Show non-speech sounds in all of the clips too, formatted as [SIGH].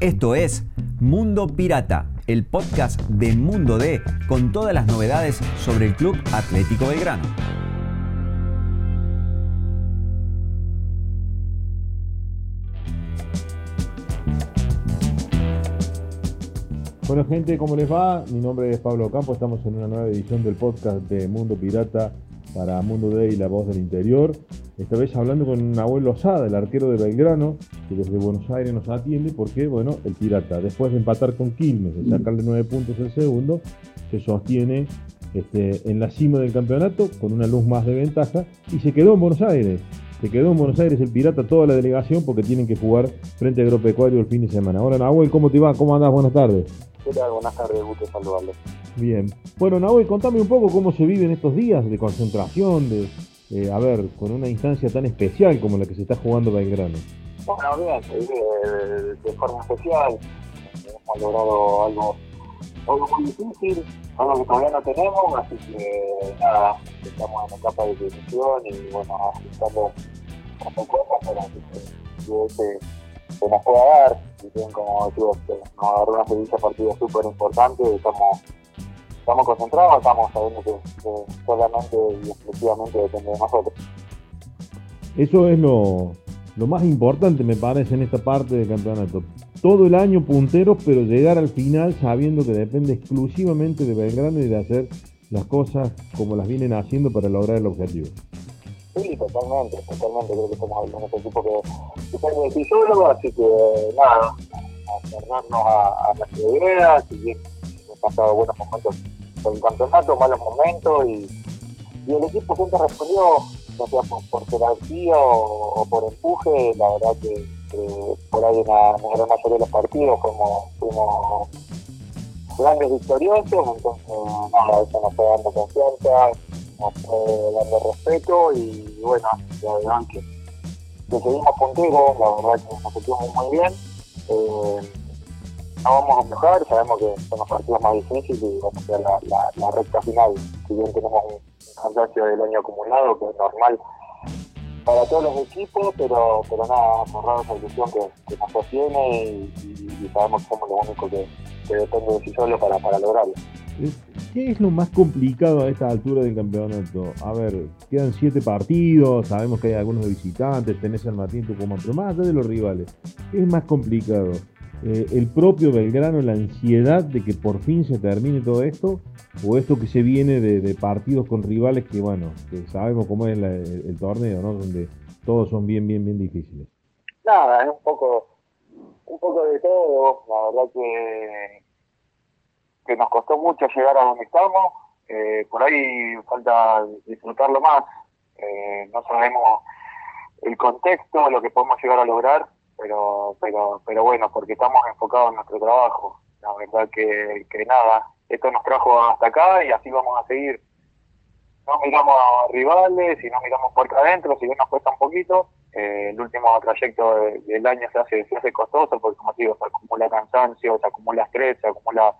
Esto es Mundo Pirata, el podcast de Mundo D con todas las novedades sobre el Club Atlético Belgrano. Bueno gente, ¿cómo les va? Mi nombre es Pablo Campo, estamos en una nueva edición del podcast de Mundo Pirata para Mundo D y La Voz del Interior. Esta vez hablando con Nahuel Lozada, el arquero de Belgrano, que desde Buenos Aires nos atiende porque, bueno, el Pirata, después de empatar con Quilmes, de sacarle nueve puntos el segundo, se sostiene este, en la cima del campeonato con una luz más de ventaja y se quedó en Buenos Aires. Se quedó en Buenos Aires el Pirata, toda la delegación, porque tienen que jugar frente a Agropecuario el fin de semana. Hola Nahuel, ¿cómo te va? ¿Cómo andás? Buenas tardes. ¿Qué tal? Buenas tardes, gusto saludarles. Bien. Bueno, Nahuel, contame un poco cómo se viven estos días de concentración, de, eh, a ver, con una instancia tan especial como la que se está jugando Belgrano. Bueno, bien, se vive de, forma especial. Hemos logrado algo, algo muy difícil, algo que todavía no tenemos, así que nada, estamos en etapa de decisión y bueno, ajustando un poco para que se nos pueda dar. Y bien, como digo, nos agarró una serie de partidos súper importante. Estamos, estamos concentrados, estamos sabiendo que, solamente y exclusivamente depende de nosotros. Eso es lo, lo más importante, me parece, en esta parte del campeonato. Todo el año punteros, pero llegar al final sabiendo que depende exclusivamente de Belgrano y de hacer las cosas como las vienen haciendo para lograr el objetivo. Sí, totalmente, totalmente. Creo que somos un equipo que, que de así que nada, a a, a nuestra idea, si bien hemos pasado buenos momentos por el campeonato, malos momentos, y, y el equipo siempre respondió, no sea por, por jerarquía o, por empuje, la verdad que, por ahí en la, gran mayoría de los partidos como fuimos grandes victoriosos, entonces nada, eso nos fue dando confianza eh, dando respeto y bueno, la verdad que seguimos punteros, la verdad que nos sentimos muy bien. Eh, no vamos a mejorar, sabemos que son los partidos más difíciles y vamos a la, la, recta final. Si bien tenemos un, cansancio del año acumulado, que es normal para todos los equipos, pero, pero nada, cerrado esa ilusión que, que nos sostiene y, sabemos que somos lo único que, depende de sí solo para, para lograrlo. ¿Qué es lo más complicado a esta altura del campeonato? A ver, quedan siete partidos, sabemos que hay algunos visitantes, tenés al Martín Tucumán, pero más allá de los rivales, ¿qué es más complicado? Eh, ¿El propio Belgrano, la ansiedad de que por fin se termine todo esto? ¿O esto que se viene de, partidos con rivales que, bueno, que sabemos cómo es el, torneo, ¿no? Donde todos son bien, bien, bien difíciles. Nada, es un poco, un poco de todo. La verdad que que nos costó mucho llegar a donde estamos. Eh, por ahí falta disfrutarlo más. Eh, no sabemos el contexto, lo que podemos llegar a lograr, pero, pero, pero bueno, porque estamos enfocados en nuestro trabajo. La verdad que, que nada, esto nos trajo hasta acá y así vamos a seguir. No miramos a rivales y no miramos acá adentro, si bien nos cuesta un poquito. Eh, el último trayecto del año se hace, se hace costoso porque, como digo, se acumula cansancio, se acumula estrés, se acumula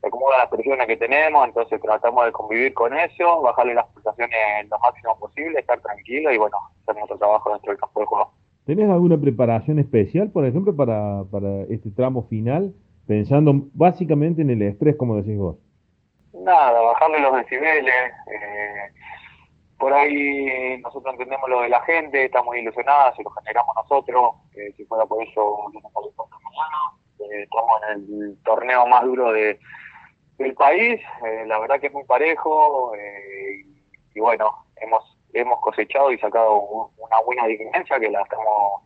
se acomoda las presiones que tenemos, entonces tratamos de convivir con eso, bajarle las pulsaciones lo máximo posible, estar tranquilo y bueno, hacer nuestro trabajo dentro del campo de juego. ¿Tenés alguna preparación especial, por ejemplo, para, para este tramo final, pensando básicamente en el estrés, como decís vos? Nada, bajarle los decibeles. Eh, por ahí nosotros entendemos lo de la gente, estamos ilusionados, se lo generamos nosotros. Eh, si fuera por eso, eh, estamos en el torneo más duro de, del país, eh, la verdad que es muy parejo eh, y bueno, hemos hemos cosechado y sacado una buena diferencia que la estamos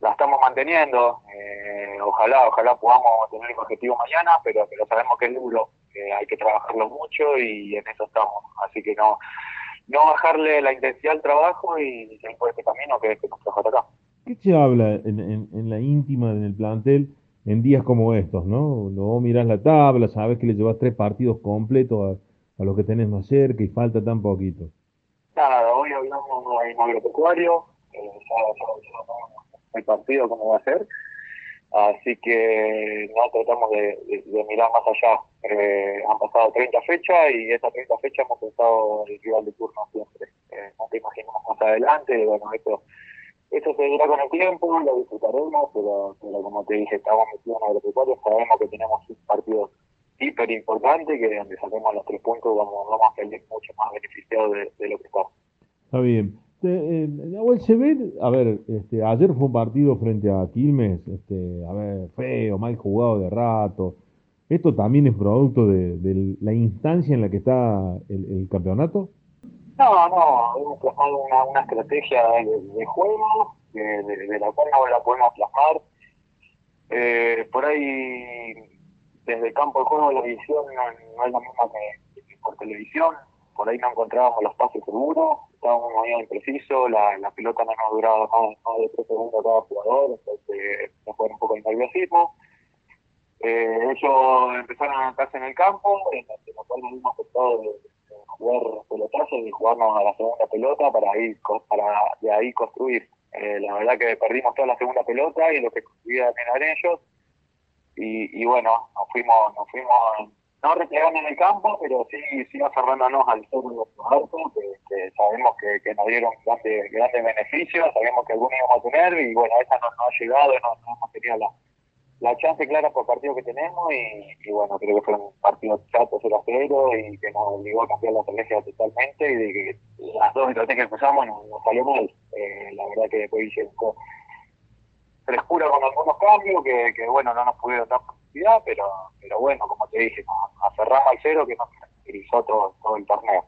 la estamos manteniendo. Eh, ojalá, ojalá podamos tener el objetivo mañana, pero, pero sabemos que es duro, que hay que trabajarlo mucho y en eso estamos. Así que no no bajarle la intensidad al trabajo y seguir por este camino que, que nos trajo hasta acá. ¿Qué se habla en, en, en la íntima, en el plantel? en días como estos, ¿no? No mirás la tabla, sabes que le llevas tres partidos completos a, a lo que tenés más cerca y falta tan poquito. Hablamos en agropecuario, eh, el partido cómo va a ser, así que no tratamos de, mirar más allá. Eh, han pasado 30 fechas y esas 30 fechas hemos pensado el rival de turno siempre. Eh, no te imaginamos más adelante, bueno, esto eso se dirá con el tiempo, lo disfrutaremos, pero, pero como te dije, estamos metidos en agropecuario, sabemos que tenemos un partido hiper importante, que donde saquemos los tres puntos vamos, vamos a salir mucho más beneficiados de, lo que estamos. Está bien. Eh, ve, a ver, este, ayer fue un partido frente a Quilmes, este, a ver, feo, mal jugado de rato. ¿Esto también es producto de, la instancia en la que está el campeonato? No, no, hemos plasmado una, una estrategia de, juego de, la cual no la podemos plasmar. Eh, por ahí, desde el campo de juego, la visión no, es la misma que, por televisión. Por ahí no encontrábamos los pases seguros, estábamos muy imprecisos, la, la pelota no nos duraba más, de tres segundos cada jugador, entonces nos fue un poco de nerviosismo. Eh, ellos empezaron a estarse en el campo, en lo cual nos hemos afectado de, jugar pelotazos y jugarnos a la segunda pelota para ir para de ahí construir. Eh, la verdad que perdimos toda la segunda pelota y lo que construían eran ellos. Y, y bueno, nos fuimos, nos fuimos no replegando en el campo, pero sí, sí aferrándonos al segundo que, que sabemos que, que, nos dieron grandes, grandes beneficios, sabemos que algunos íbamos a tener y bueno, esa no, no ha llegado, no, no hemos tenido la, la chance clara por partido que tenemos y, bueno, creo que fue un partido chato 0 a 0 y que nos obligó a cambiar la estrategia totalmente y de que las dos estrategias que usamos nos, salió mal. Eh, la verdad que después hice frescura con algunos cambios que, que bueno, no nos pudieron dar posibilidad, pero, pero bueno, como te dije, nos aferramos al cero que nos caracterizó todo, todo el torneo.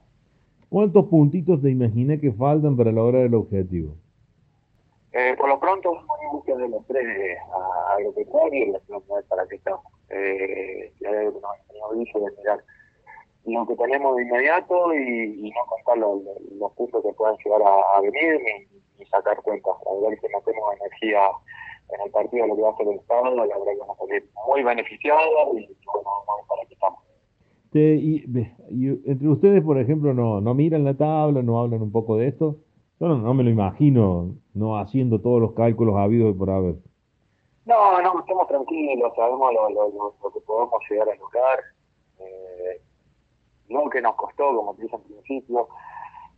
¿Cuántos puntitos te imaginas que faltan para lograr el objetivo? Eh, por lo pronto, en busca de los tres agropecuarios y la ciudad para que estamos. Eh, ya que nos tenido de mirar lo que tenemos de inmediato y, no contar los, puntos que puedan llegar a, venir ni, sacar cuentas. La verdad que no tenemos energía en el partido lo que va a ser el Estado, la verdad que vamos a salir muy beneficiados y bueno, vamos para que estamos. Y, y, entre ustedes, por ejemplo, no, no miran la tabla, no hablan un poco de esto. Yo no, me lo imagino no haciendo todos los cálculos habidos por haber. No, no, estamos tranquilos, sabemos lo, lo, que podemos llegar a lograr. Eh, lo que nos costó, como te dije al principio.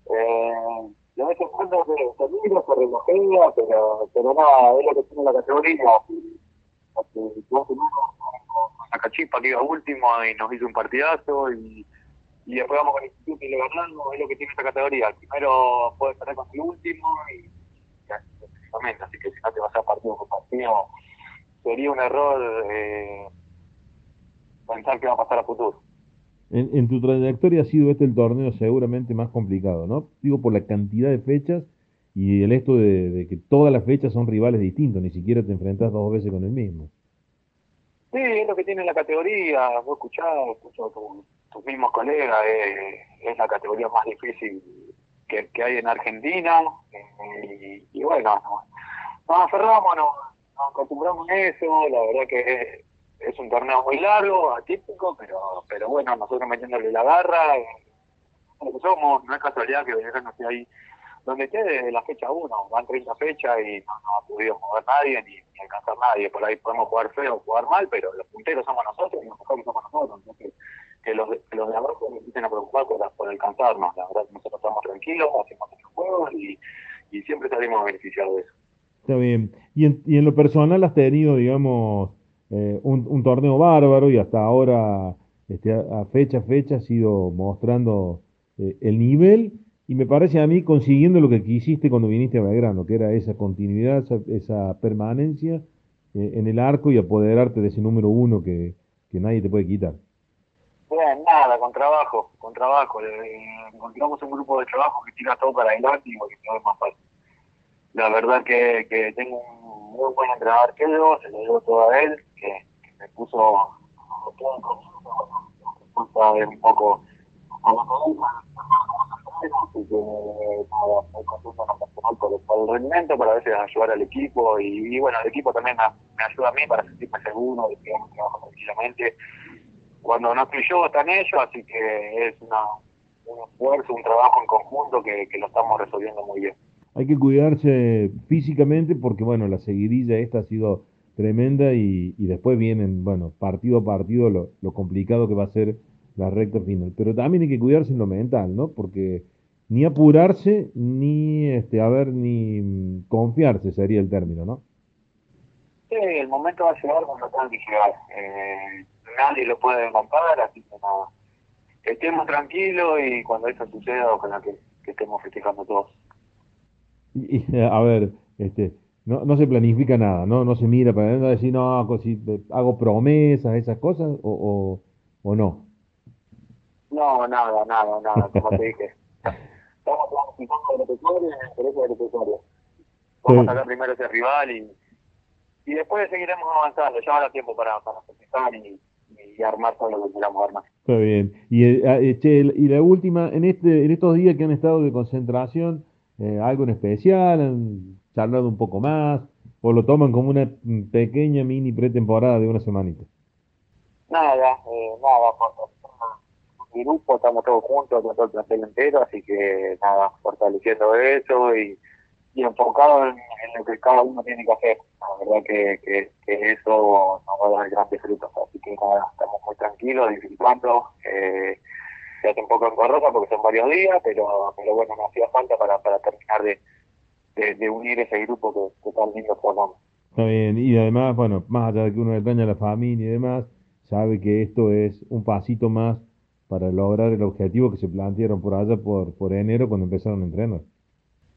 Eh, de vez en cuando se, se mira, se relojea, pero, pero nada, es lo que tiene la categoría. La cachipa que iba último y nos hizo un partidazo y y después vamos con el instituto y le ganamos, es lo que tiene esta categoría. primero puede perder con el último y, y así que si no te vas a partido por partido, sería un error eh, pensar que va a pasar a futuro. En, en, tu trayectoria ha sido este el torneo seguramente más complicado, ¿no? Digo, por la cantidad de fechas y el esto de, que todas las fechas son rivales distintos, ni siquiera te enfrentas dos veces con el mismo. Sí, es lo que tiene la categoría, vos escuchás, escuchás tus mismos colegas, es, la categoría más difícil que, hay en Argentina. y, bueno, nos, aferramos, nos, acostumbramos a eso. La verdad que es, un torneo muy largo, atípico, pero pero bueno, nosotros metiéndole la garra. Que somos, no es casualidad que no esté ahí donde esté desde la fecha 1, van 30 fechas y no, ha podido mover nadie ni, alcanzar nadie. Por ahí podemos jugar feo jugar mal, pero los punteros somos nosotros y los mejores somos nosotros. Entonces, que los, los de abajo no empiecen a preocupar por, alcanzarnos. La verdad, nosotros estamos tranquilos, hacemos nuestros juegos y, y siempre salimos beneficiados de eso. Está bien. Y en, y en lo personal has tenido, digamos, eh, un, un, torneo bárbaro y hasta ahora, este, a, fecha a fecha, has ido mostrando eh, el nivel y me parece a mí consiguiendo lo que quisiste cuando viniste a Belgrano, que era esa continuidad, esa, permanencia eh, en el arco y apoderarte de ese número uno que, que nadie te puede quitar. Bien, nada, con trabajo, con trabajo. encontramos un grupo de trabajo que tira todo para adelante y que todo es más fácil. La verdad que, que tengo un muy buen entrenador que yo, se lo digo todo a él, que, me puso todo en es un poco a así que nada, muy contento en personal por, el rendimiento, para a veces ayudar al equipo y, bueno, el equipo también me, ayuda a mí para sentirme seguro de que trabajo tranquilamente cuando no estoy yo están ellos, así que es una, un esfuerzo, un trabajo en conjunto que, lo estamos resolviendo muy bien. Hay que cuidarse físicamente porque, bueno, la seguidilla esta ha sido tremenda y, y después vienen, bueno, partido a partido lo, complicado que va a ser la recta final. Pero también hay que cuidarse en lo mental, ¿no? Porque ni apurarse, ni este, a ver, ni confiarse sería el término, ¿no? Sí, el momento va a llegar cuando tenga que llegar. Eh, nadie lo puede comprar, así que nada. Estemos tranquilos y cuando eso suceda, ojalá que, que estemos festejando todos. Y, a ver, este, no, no se planifica nada, ¿no? No se mira para no decir, no, hago promesas, esas cosas, o, o, o no. No, nada, nada, nada, como te dije. [LAUGHS] Estamos el repertorio y el del repertorio. Vamos a sacar primero ese rival y, y después seguiremos avanzando. Ya habrá tiempo para, para festejar y, y armar todo lo que queramos armar. Está bien. Y, eh, eh, che, y la última, en este en estos días que han estado de concentración, eh, algo en especial, han charlado un poco más, o lo toman como una pequeña mini pretemporada de una semanita. Nada, eh, nada, mi grupo estamos todos juntos con todo el plantel entero, así que nada, fortaleciendo eso y, y enfocado en, lo que cada uno tiene que hacer. La verdad que, que, eso nos va a dar grandes frutos, así que nada, estamos muy tranquilos, disfrutando. Eh, se hace un poco engorrosa porque son varios días, pero, pero bueno, no hacía falta para, para terminar de, de, unir ese grupo que, que tan lindo formamos. Está bien, y además, bueno, más allá de que uno extraña a la familia y demás, sabe que esto es un pasito más para lograr el objetivo que se plantearon por allá por, por enero cuando empezaron a entrenar.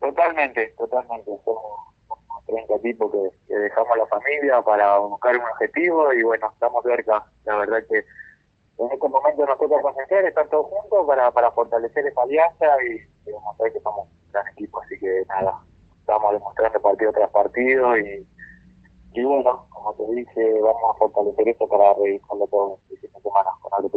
Totalmente, totalmente. Somos, 30 tipos que, que, dejamos la familia para buscar un objetivo y bueno, estamos cerca. La verdad que en este momento nos toca concentrar, estar todos juntos para, para fortalecer esa alianza y, ver que somos un gran equipo. Así que nada, estamos demostrando partido tras partido y, y bueno, como te dije, vamos a fortalecer esto para revisarlo todo en semanas con algo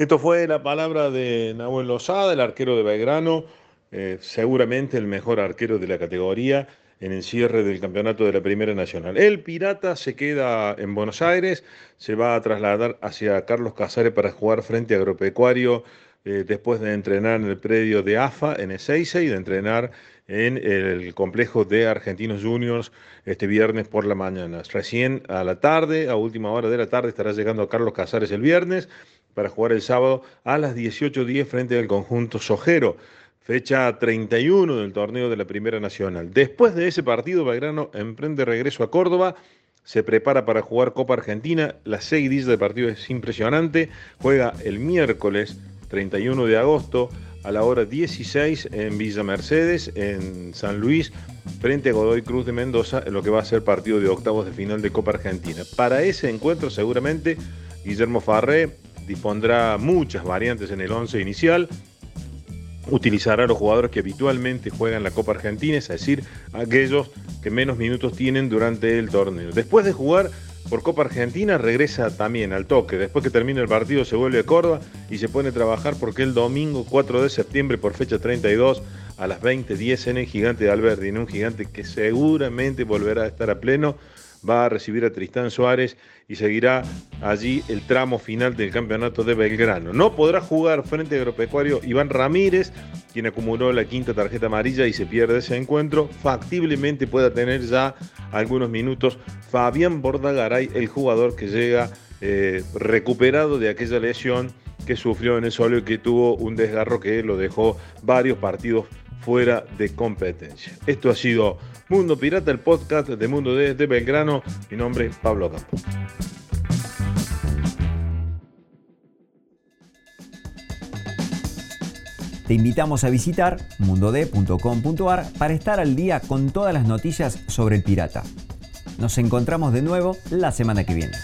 esto fue la palabra de Nahuel Lozada, el arquero de Belgrano, eh, seguramente el mejor arquero de la categoría en el cierre del campeonato de la Primera Nacional. El Pirata se queda en Buenos Aires, se va a trasladar hacia Carlos Casares para jugar frente a Agropecuario eh, después de entrenar en el predio de AFA en Ezeiza y de entrenar en el complejo de Argentinos Juniors este viernes por la mañana. Recién a la tarde, a última hora de la tarde, estará llegando a Carlos Casares el viernes para jugar el sábado a las 18.10 frente al conjunto Sojero, fecha 31 del torneo de la Primera Nacional. Después de ese partido, Belgrano emprende regreso a Córdoba, se prepara para jugar Copa Argentina, la seguidilla de partido es impresionante, juega el miércoles 31 de agosto a la hora 16 en Villa Mercedes, en San Luis, frente a Godoy Cruz de Mendoza, en lo que va a ser partido de octavos de final de Copa Argentina. Para ese encuentro seguramente Guillermo Farré dispondrá muchas variantes en el 11 inicial. Utilizará a los jugadores que habitualmente juegan la Copa Argentina, es decir, aquellos que menos minutos tienen durante el torneo. Después de jugar por Copa Argentina, regresa también al toque. Después que termina el partido, se vuelve a Córdoba y se pone a trabajar porque el domingo 4 de septiembre, por fecha 32, a las 20.10 en el Gigante de Alberdi, en un gigante que seguramente volverá a estar a pleno va a recibir a Tristán Suárez y seguirá allí el tramo final del campeonato de Belgrano. No podrá jugar frente a Agropecuario Iván Ramírez, quien acumuló la quinta tarjeta amarilla y se pierde ese encuentro. Factiblemente pueda tener ya algunos minutos Fabián Bordagaray, el jugador que llega eh, recuperado de aquella lesión que sufrió en el solo y que tuvo un desgarro que lo dejó varios partidos fuera de competencia. Esto ha sido Mundo Pirata, el podcast de Mundo de, Belgrano. Mi nombre es Pablo Campo. Te invitamos a visitar mundod.com.ar para estar al día con todas las noticias sobre el pirata. Nos encontramos de nuevo la semana que viene.